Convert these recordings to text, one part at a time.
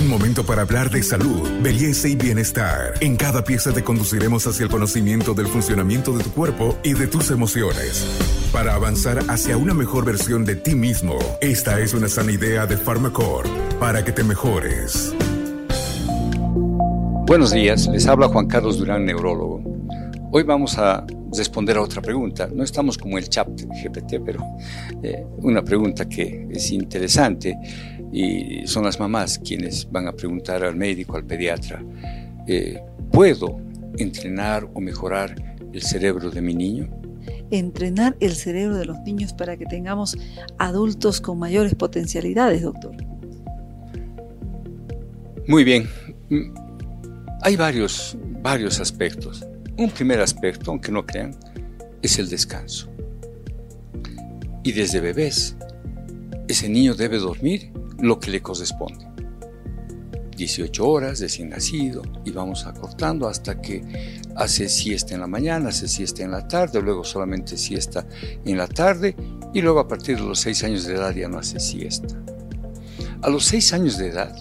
Un momento para hablar de salud, belleza y bienestar. En cada pieza te conduciremos hacia el conocimiento del funcionamiento de tu cuerpo y de tus emociones. Para avanzar hacia una mejor versión de ti mismo, esta es una sana idea de Pharmacore para que te mejores. Buenos días, les habla Juan Carlos Durán, neurólogo. Hoy vamos a responder a otra pregunta. No estamos como el chat GPT, pero eh, una pregunta que es interesante y son las mamás quienes van a preguntar al médico, al pediatra, eh, ¿puedo entrenar o mejorar el cerebro de mi niño? Entrenar el cerebro de los niños para que tengamos adultos con mayores potencialidades, doctor. Muy bien. Mm, hay varios, varios aspectos. Un primer aspecto, aunque no crean, es el descanso. Y desde bebés, ese niño debe dormir lo que le corresponde. 18 horas recién nacido y vamos acortando hasta que hace siesta en la mañana, hace siesta en la tarde, luego solamente siesta en la tarde y luego a partir de los 6 años de edad ya no hace siesta. A los 6 años de edad,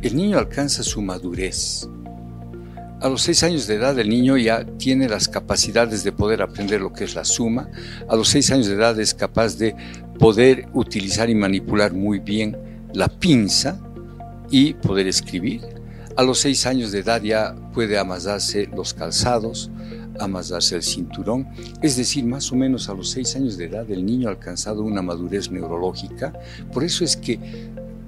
el niño alcanza su madurez. A los 6 años de edad el niño ya tiene las capacidades de poder aprender lo que es la suma. A los 6 años de edad es capaz de poder utilizar y manipular muy bien la pinza y poder escribir. A los seis años de edad ya puede amasarse los calzados, amasarse el cinturón, es decir, más o menos a los seis años de edad el niño ha alcanzado una madurez neurológica. Por eso es que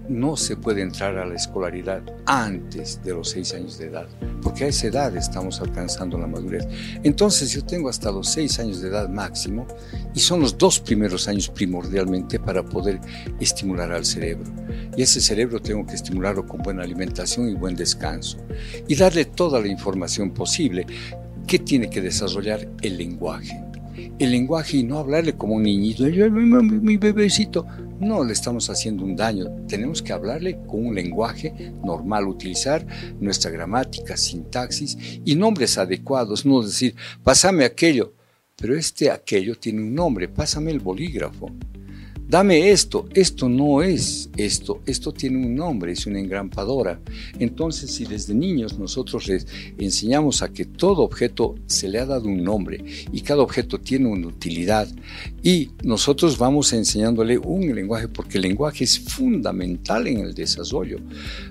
no se puede entrar a la escolaridad antes de los seis años de edad, porque a esa edad estamos alcanzando la madurez. Entonces yo tengo hasta los seis años de edad máximo y son los dos primeros años primordialmente para poder estimular al cerebro. Y ese cerebro tengo que estimularlo con buena alimentación y buen descanso y darle toda la información posible que tiene que desarrollar el lenguaje el lenguaje y no hablarle como un niñito, mi, bebecito. No le estamos haciendo un daño. Tenemos que hablarle con un lenguaje normal, utilizar nuestra gramática, sintaxis y nombres adecuados, no decir, pásame aquello. Pero este aquello tiene un nombre, pásame el bolígrafo dame esto, esto no es esto, esto tiene un nombre, es una engrampadora. Entonces, si desde niños nosotros les enseñamos a que todo objeto se le ha dado un nombre y cada objeto tiene una utilidad y nosotros vamos enseñándole un lenguaje porque el lenguaje es fundamental en el desarrollo.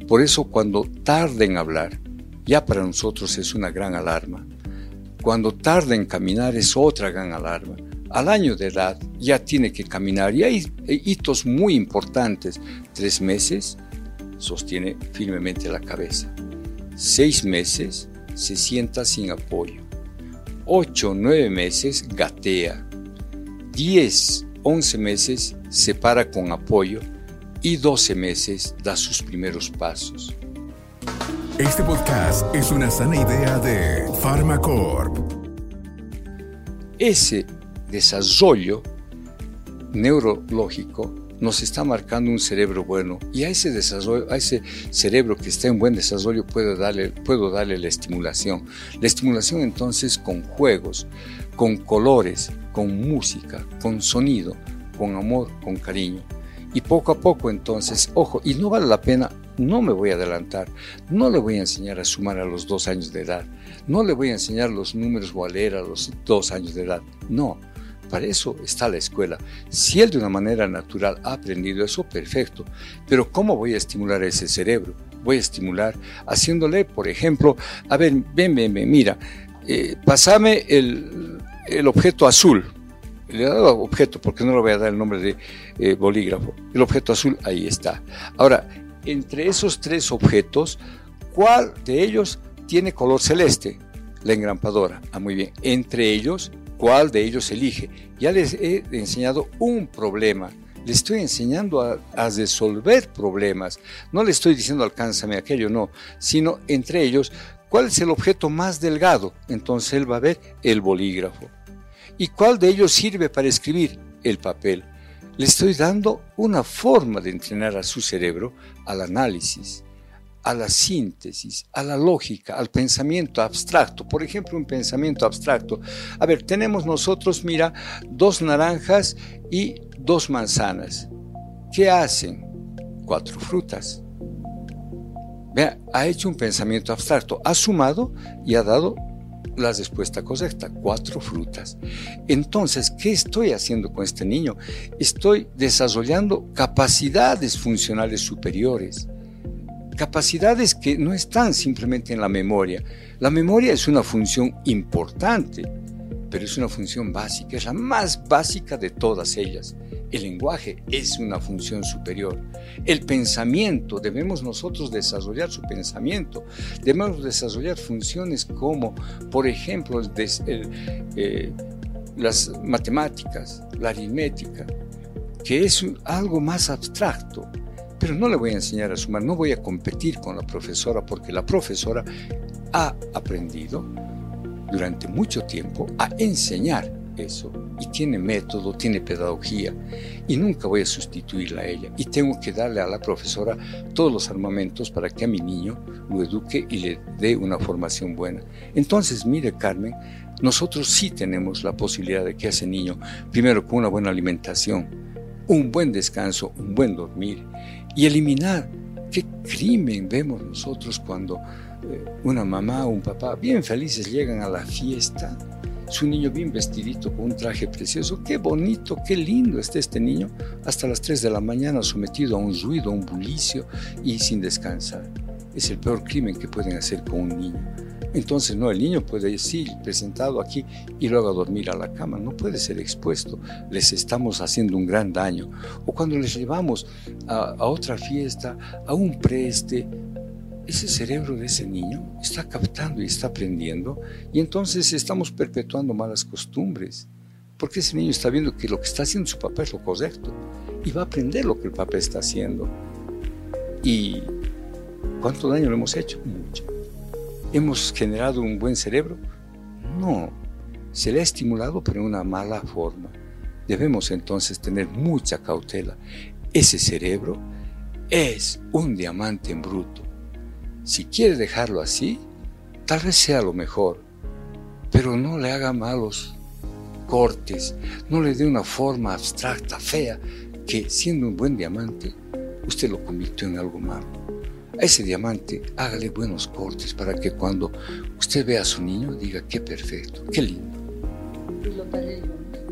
Por eso cuando tarda en hablar, ya para nosotros es una gran alarma. Cuando tarda en caminar es otra gran alarma al año de edad ya tiene que caminar y hay hitos muy importantes. Tres meses sostiene firmemente la cabeza. Seis meses se sienta sin apoyo. Ocho, nueve meses gatea. Diez, once meses se para con apoyo y doce meses da sus primeros pasos. Este podcast es una sana idea de Pharmacorp. Ese desarrollo neurológico nos está marcando un cerebro bueno y a ese desarrollo, a ese cerebro que está en buen desarrollo puedo darle, puedo darle la estimulación. La estimulación entonces con juegos, con colores, con música, con sonido, con amor, con cariño. Y poco a poco entonces, ojo, y no vale la pena, no me voy a adelantar, no le voy a enseñar a sumar a los dos años de edad, no le voy a enseñar los números o a leer a los dos años de edad, no para eso está la escuela. Si él de una manera natural ha aprendido eso, perfecto. Pero ¿cómo voy a estimular ese cerebro? Voy a estimular haciéndole, por ejemplo, a ver, ven, ven, ven, mira, eh, pasame el, objeto azul. Le he dado objeto porque no le voy a dar el nombre de eh, bolígrafo. El objeto azul ahí está. Ahora, entre esos tres objetos, ¿cuál de ellos tiene color celeste? La engrampadora. Ah, muy bien. Entre ellos cuál de ellos elige. Ya les he enseñado un problema. Le estoy enseñando a, resolver problemas. No le estoy diciendo alcánzame aquello, no, sino entre ellos, ¿cuál es el objeto más delgado? Entonces él va a ver el bolígrafo. ¿Y cuál de ellos sirve para escribir? El papel. Le estoy dando una forma de entrenar a su cerebro al análisis a la síntesis, a la lógica, al pensamiento abstracto. Por ejemplo, un pensamiento abstracto. A ver, tenemos nosotros, mira, dos naranjas y dos manzanas. ¿Qué hacen? Cuatro frutas. Vea, ha hecho un pensamiento abstracto, ha sumado y ha dado la respuesta correcta, cuatro frutas. Entonces, ¿qué estoy haciendo con este niño? Estoy desarrollando capacidades funcionales superiores, capacidades que no están simplemente en la memoria. La memoria es una función importante, pero es una función básica, es la más básica de todas ellas. El lenguaje es una función superior. El pensamiento, debemos nosotros desarrollar su pensamiento. Debemos desarrollar funciones como, por ejemplo, eh, las matemáticas, la aritmética, que es algo más abstracto. Pero no le voy a enseñar a sumar, no voy a competir con la profesora porque la profesora ha aprendido durante mucho tiempo a enseñar eso y tiene método, tiene pedagogía y nunca voy a sustituirla a ella y tengo que darle a la profesora todos los armamentos para que a mi niño lo eduque y le dé una formación buena. Entonces, mire Carmen, nosotros sí tenemos la posibilidad de que ese niño, primero con una buena alimentación, un buen descanso, un buen dormir y eliminar qué crimen vemos nosotros cuando eh, una mamá o un papá bien felices llegan a la fiesta, su niño bien vestidito con un traje precioso, qué bonito, qué lindo está este niño, hasta las 3 de la mañana sometido a un ruido, a un bulicio y sin descansar. Es el peor crimen que pueden hacer con un niño. Entonces, no, el niño puede ir presentado aquí y luego a dormir a la cama, no puede ser expuesto, les estamos haciendo un gran daño. O cuando les llevamos a, a otra fiesta, a un preste, ese cerebro de ese niño está captando y está aprendiendo y entonces estamos perpetuando malas costumbres, porque ese niño está viendo que lo que está haciendo su papá es lo correcto y va a aprender lo que el papá está haciendo. ¿Y cuánto daño le hemos hecho? Mucho. ¿Hemos generado un buen cerebro? No, se le ha estimulado pero en una mala forma. Debemos entonces tener mucha cautela. Ese cerebro es un diamante en bruto si quiere dejarlo así, tal vez sea lo mejor, pero no le haga malos cortes, no le dé una forma abstracta, fea, que siendo un buen diamante, usted lo convirtió en algo malo. A ese diamante hágale buenos cortes para que cuando usted vea a su niño diga qué perfecto, qué lindo.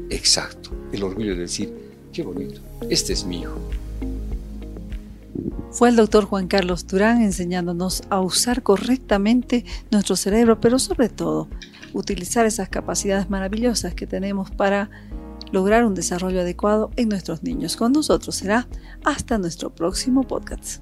Exacto, el orgullo de decir, qué bonito, este es mi hijo. Fue el doctor Juan Carlos Durán enseñándonos a usar correctamente nuestro cerebro, pero sobre todo utilizar esas capacidades maravillosas que tenemos para lograr un desarrollo adecuado en nuestros niños. Con nosotros será hasta nuestro próximo podcast.